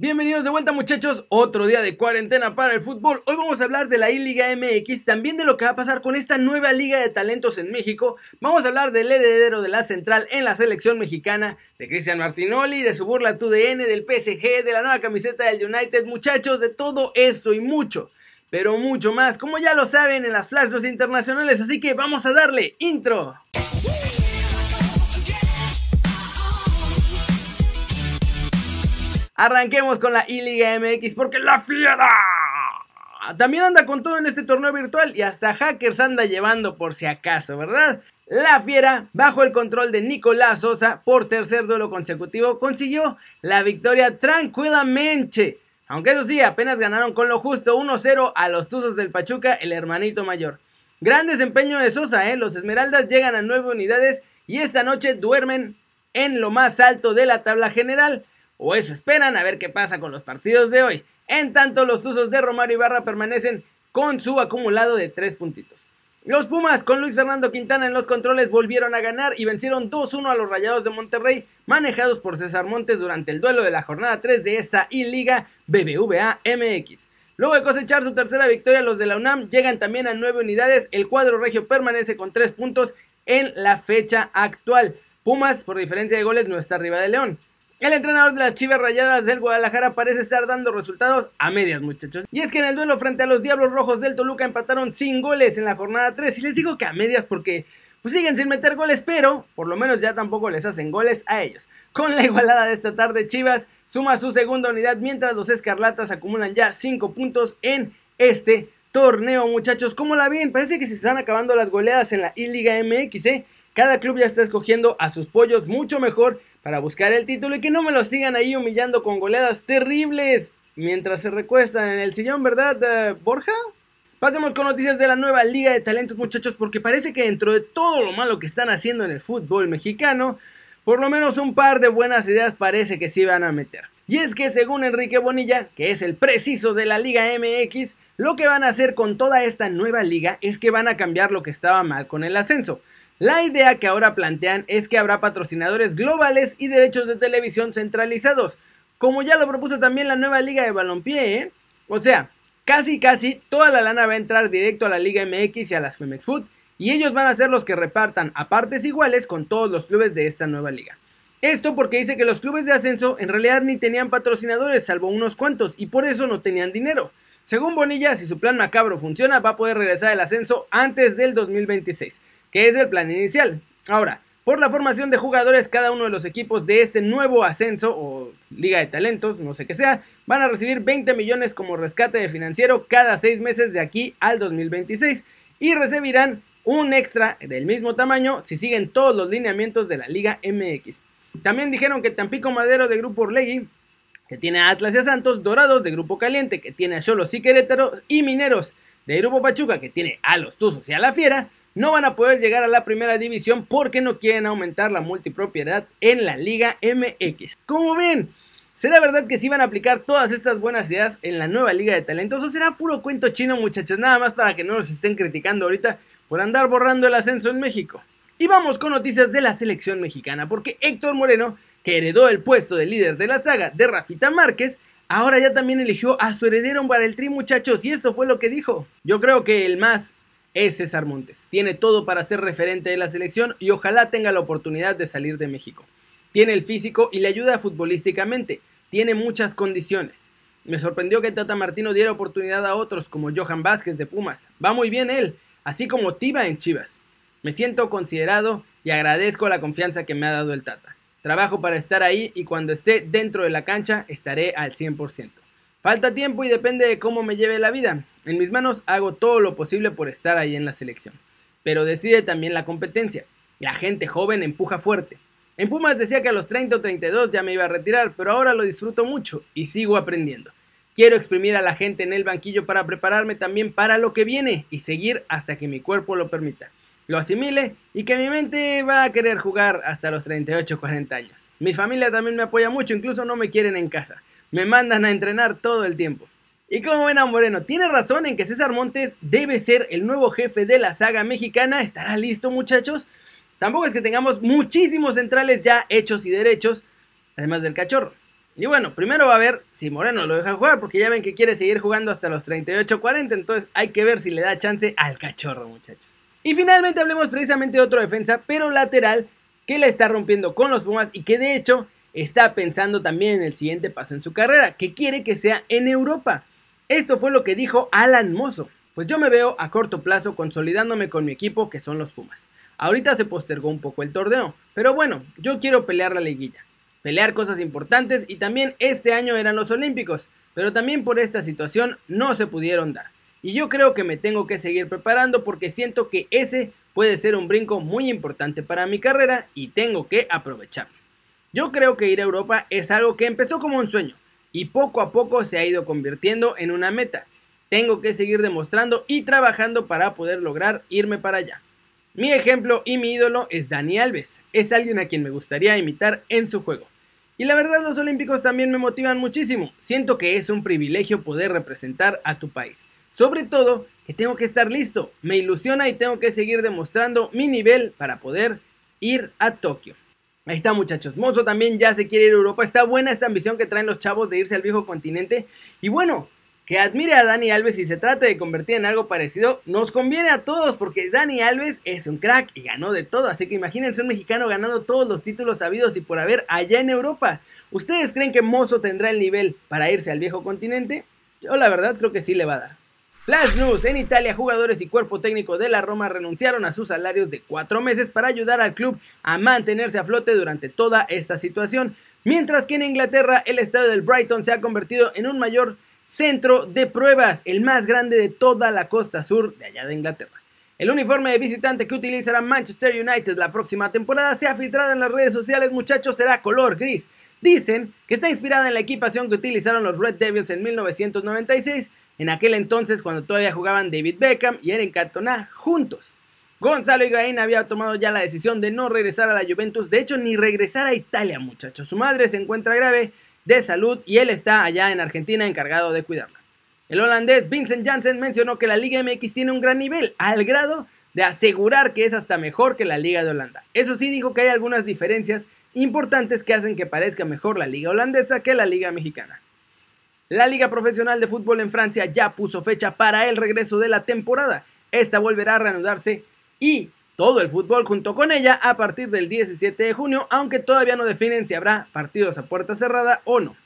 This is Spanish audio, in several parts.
Bienvenidos de vuelta muchachos, otro día de cuarentena para el fútbol. Hoy vamos a hablar de la I-Liga MX, también de lo que va a pasar con esta nueva liga de talentos en México. Vamos a hablar del heredero de la central en la selección mexicana, de Cristian Martinoli, de su burla TUDN, del PSG, de la nueva camiseta del United, muchachos, de todo esto y mucho, pero mucho más, como ya lo saben en las flashes internacionales, así que vamos a darle intro. Arranquemos con la I-Liga MX porque la fiera también anda con todo en este torneo virtual y hasta hackers anda llevando por si acaso, ¿verdad? La Fiera, bajo el control de Nicolás Sosa, por tercer duelo consecutivo, consiguió la victoria tranquilamente. Aunque eso sí, apenas ganaron con lo justo 1-0 a los Tuzos del Pachuca, el hermanito mayor. Gran desempeño de Sosa, ¿eh? Los Esmeraldas llegan a 9 unidades y esta noche duermen en lo más alto de la tabla general o eso esperan a ver qué pasa con los partidos de hoy. En tanto, los Tuzos de Romario Ibarra permanecen con su acumulado de 3 puntitos. Los Pumas con Luis Fernando Quintana en los controles volvieron a ganar y vencieron 2-1 a los Rayados de Monterrey, manejados por César Montes durante el duelo de la jornada 3 de esta I-Liga BBVA MX. Luego de cosechar su tercera victoria, los de la UNAM llegan también a 9 unidades. El cuadro regio permanece con 3 puntos en la fecha actual. Pumas, por diferencia de goles, no está arriba de León. El entrenador de las Chivas Rayadas del Guadalajara parece estar dando resultados a medias, muchachos. Y es que en el duelo frente a los Diablos Rojos del Toluca empataron sin goles en la jornada 3. Y les digo que a medias porque pues siguen sin meter goles, pero por lo menos ya tampoco les hacen goles a ellos. Con la igualada de esta tarde, Chivas suma su segunda unidad mientras los Escarlatas acumulan ya 5 puntos en este torneo, muchachos. ¿Cómo la ven? Parece que se están acabando las goleadas en la I-Liga MX, ¿eh? Cada club ya está escogiendo a sus pollos mucho mejor para buscar el título y que no me lo sigan ahí humillando con goleadas terribles mientras se recuestan en el sillón, ¿verdad, eh, Borja? Pasemos con noticias de la nueva Liga de Talentos, muchachos, porque parece que dentro de todo lo malo que están haciendo en el fútbol mexicano, por lo menos un par de buenas ideas parece que sí van a meter. Y es que según Enrique Bonilla, que es el preciso de la Liga MX, lo que van a hacer con toda esta nueva liga es que van a cambiar lo que estaba mal con el ascenso. La idea que ahora plantean es que habrá patrocinadores globales y derechos de televisión centralizados, como ya lo propuso también la nueva liga de balompié, ¿eh? O sea, casi casi toda la lana va a entrar directo a la Liga MX y a las Femex Food, y ellos van a ser los que repartan a partes iguales con todos los clubes de esta nueva liga. Esto porque dice que los clubes de ascenso en realidad ni tenían patrocinadores, salvo unos cuantos, y por eso no tenían dinero. Según Bonilla, si su plan macabro funciona, va a poder regresar al ascenso antes del 2026 que es el plan inicial. Ahora, por la formación de jugadores, cada uno de los equipos de este nuevo ascenso o liga de talentos, no sé qué sea, van a recibir 20 millones como rescate de financiero cada seis meses de aquí al 2026 y recibirán un extra del mismo tamaño si siguen todos los lineamientos de la Liga MX. También dijeron que Tampico Madero de Grupo Orlegui, que tiene a Atlas y a Santos, Dorados de Grupo Caliente, que tiene a Cholos y Querétaro, y Mineros de Grupo Pachuca, que tiene a los Tuzos y a la Fiera, no van a poder llegar a la primera división porque no quieren aumentar la multipropiedad en la Liga MX. Como ven, ¿será verdad que sí van a aplicar todas estas buenas ideas en la nueva Liga de Talentos o será puro cuento chino muchachos? Nada más para que no nos estén criticando ahorita por andar borrando el ascenso en México. Y vamos con noticias de la selección mexicana porque Héctor Moreno, que heredó el puesto de líder de la saga de Rafita Márquez, ahora ya también eligió a su heredero para el tri muchachos y esto fue lo que dijo. Yo creo que el más es César Montes. Tiene todo para ser referente de la selección y ojalá tenga la oportunidad de salir de México. Tiene el físico y le ayuda futbolísticamente. Tiene muchas condiciones. Me sorprendió que Tata Martino diera oportunidad a otros como Johan Vázquez de Pumas. Va muy bien él, así como Tiva en Chivas. Me siento considerado y agradezco la confianza que me ha dado el Tata. Trabajo para estar ahí y cuando esté dentro de la cancha estaré al 100%. Falta tiempo y depende de cómo me lleve la vida. En mis manos hago todo lo posible por estar ahí en la selección. Pero decide también la competencia. La gente joven empuja fuerte. En Pumas decía que a los 30 o 32 ya me iba a retirar, pero ahora lo disfruto mucho y sigo aprendiendo. Quiero exprimir a la gente en el banquillo para prepararme también para lo que viene y seguir hasta que mi cuerpo lo permita. Lo asimile y que mi mente va a querer jugar hasta los 38 o 40 años. Mi familia también me apoya mucho, incluso no me quieren en casa. Me mandan a entrenar todo el tiempo. Y como ven a Moreno, tiene razón en que César Montes debe ser el nuevo jefe de la saga mexicana. ¿Estará listo muchachos? Tampoco es que tengamos muchísimos centrales ya hechos y derechos, además del cachorro. Y bueno, primero va a ver si Moreno lo deja jugar, porque ya ven que quiere seguir jugando hasta los 38-40, entonces hay que ver si le da chance al cachorro, muchachos. Y finalmente hablemos precisamente de otro defensa, pero lateral, que la está rompiendo con los Pumas y que de hecho está pensando también en el siguiente paso en su carrera, que quiere que sea en Europa. Esto fue lo que dijo Alan Mozo. Pues yo me veo a corto plazo consolidándome con mi equipo que son los Pumas. Ahorita se postergó un poco el torneo, pero bueno, yo quiero pelear la liguilla, pelear cosas importantes y también este año eran los Olímpicos, pero también por esta situación no se pudieron dar. Y yo creo que me tengo que seguir preparando porque siento que ese puede ser un brinco muy importante para mi carrera y tengo que aprovecharlo. Yo creo que ir a Europa es algo que empezó como un sueño y poco a poco se ha ido convirtiendo en una meta. Tengo que seguir demostrando y trabajando para poder lograr irme para allá. Mi ejemplo y mi ídolo es Dani Alves. Es alguien a quien me gustaría imitar en su juego. Y la verdad los Olímpicos también me motivan muchísimo. Siento que es un privilegio poder representar a tu país. Sobre todo que tengo que estar listo. Me ilusiona y tengo que seguir demostrando mi nivel para poder ir a Tokio. Ahí está muchachos, Mozo también ya se quiere ir a Europa, está buena esta ambición que traen los chavos de irse al viejo continente y bueno, que admire a Dani Alves y se trate de convertir en algo parecido, nos conviene a todos porque Dani Alves es un crack y ganó de todo, así que imagínense un mexicano ganando todos los títulos sabidos y por haber allá en Europa. ¿Ustedes creen que Mozo tendrá el nivel para irse al viejo continente? Yo la verdad creo que sí le va a dar. Flash News, en Italia jugadores y cuerpo técnico de la Roma renunciaron a sus salarios de cuatro meses para ayudar al club a mantenerse a flote durante toda esta situación, mientras que en Inglaterra el estadio del Brighton se ha convertido en un mayor centro de pruebas, el más grande de toda la costa sur de allá de Inglaterra. El uniforme de visitante que utilizará Manchester United la próxima temporada se ha filtrado en las redes sociales, muchachos, será color gris. Dicen que está inspirada en la equipación que utilizaron los Red Devils en 1996 en aquel entonces cuando todavía jugaban David Beckham y Eren Cantona juntos. Gonzalo Higuaín había tomado ya la decisión de no regresar a la Juventus, de hecho ni regresar a Italia muchachos. Su madre se encuentra grave de salud y él está allá en Argentina encargado de cuidarla. El holandés Vincent Janssen mencionó que la Liga MX tiene un gran nivel, al grado de asegurar que es hasta mejor que la Liga de Holanda. Eso sí dijo que hay algunas diferencias importantes que hacen que parezca mejor la Liga holandesa que la Liga mexicana. La Liga Profesional de Fútbol en Francia ya puso fecha para el regreso de la temporada. Esta volverá a reanudarse y todo el fútbol junto con ella a partir del 17 de junio, aunque todavía no definen si habrá partidos a puerta cerrada o no.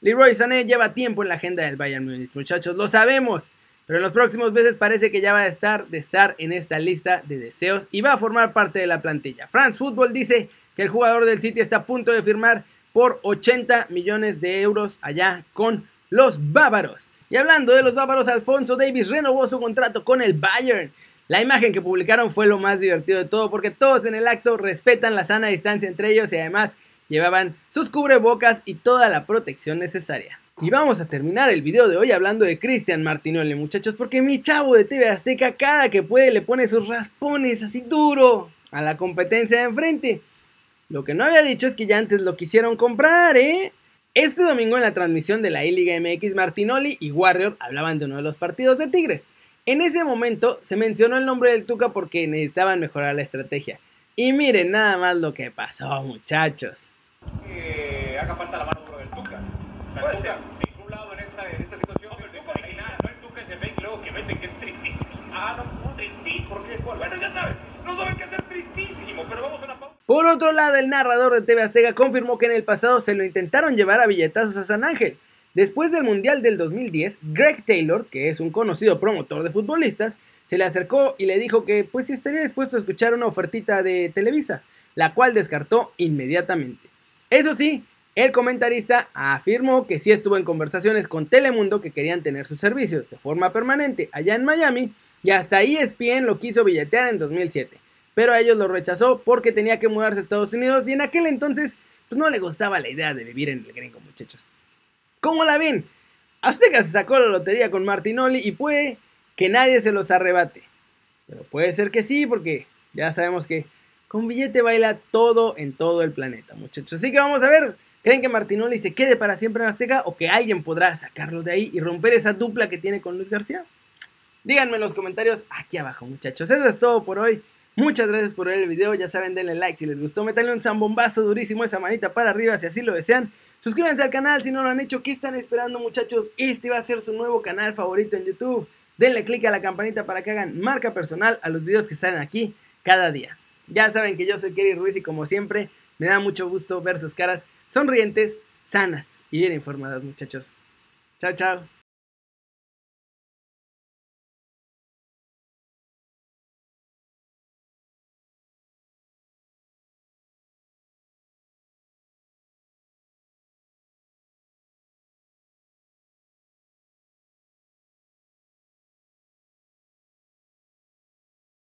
Leroy Sané lleva tiempo en la agenda del Bayern Munich, muchachos, lo sabemos, pero en los próximos meses parece que ya va a estar de estar en esta lista de deseos y va a formar parte de la plantilla. France Football dice que el jugador del City está a punto de firmar por 80 millones de euros allá con los bávaros. Y hablando de los bávaros, Alfonso Davis renovó su contrato con el Bayern. La imagen que publicaron fue lo más divertido de todo porque todos en el acto respetan la sana distancia entre ellos y además llevaban sus cubrebocas y toda la protección necesaria. Y vamos a terminar el video de hoy hablando de Cristian Martinoli, muchachos, porque mi chavo de TV Azteca cada que puede le pone sus raspones así duro a la competencia de enfrente. Lo que no había dicho es que ya antes lo quisieron comprar, ¿eh? Este domingo en la transmisión de la I-Liga MX, Martinoli y Warrior hablaban de uno de los partidos de Tigres. En ese momento se mencionó el nombre del Tuca porque necesitaban mejorar la estrategia. Y miren nada más lo que pasó, muchachos. Eh, haga falta la mano del Tuca. Puede ser. Ningún lado en esta, en esta situación. No, el Tuca original, no el Tuca ese fake luego que meten que es tristísimo. Ah, no, no, tristí, ¿por qué? Bueno, ya sabes, no saben que ser tristísimo, pero vamos a una pausa. Por otro lado, el narrador de TV Azteca confirmó que en el pasado se lo intentaron llevar a billetazos a San Ángel. Después del Mundial del 2010, Greg Taylor, que es un conocido promotor de futbolistas, se le acercó y le dijo que pues estaría dispuesto a escuchar una ofertita de Televisa, la cual descartó inmediatamente. Eso sí, el comentarista afirmó que sí estuvo en conversaciones con Telemundo que querían tener sus servicios de forma permanente allá en Miami y hasta ESPN lo quiso billetear en 2007 pero a ellos lo rechazó porque tenía que mudarse a Estados Unidos y en aquel entonces pues, no le gustaba la idea de vivir en el gringo, muchachos. ¿Cómo la ven? Azteca se sacó la lotería con Martinoli y puede que nadie se los arrebate. Pero puede ser que sí, porque ya sabemos que con billete baila todo en todo el planeta, muchachos. Así que vamos a ver, ¿creen que Martinoli se quede para siempre en Azteca o que alguien podrá sacarlo de ahí y romper esa dupla que tiene con Luis García? Díganme en los comentarios aquí abajo, muchachos. Eso es todo por hoy. Muchas gracias por ver el video, ya saben, denle like si les gustó, metanle un zambombazo durísimo esa manita para arriba si así lo desean. Suscríbanse al canal si no lo han hecho. ¿Qué están esperando, muchachos? Este va a ser su nuevo canal favorito en YouTube. Denle click a la campanita para que hagan marca personal a los videos que salen aquí cada día. Ya saben que yo soy Kerry Ruiz y como siempre me da mucho gusto ver sus caras sonrientes, sanas y bien informadas, muchachos. Chao, chao.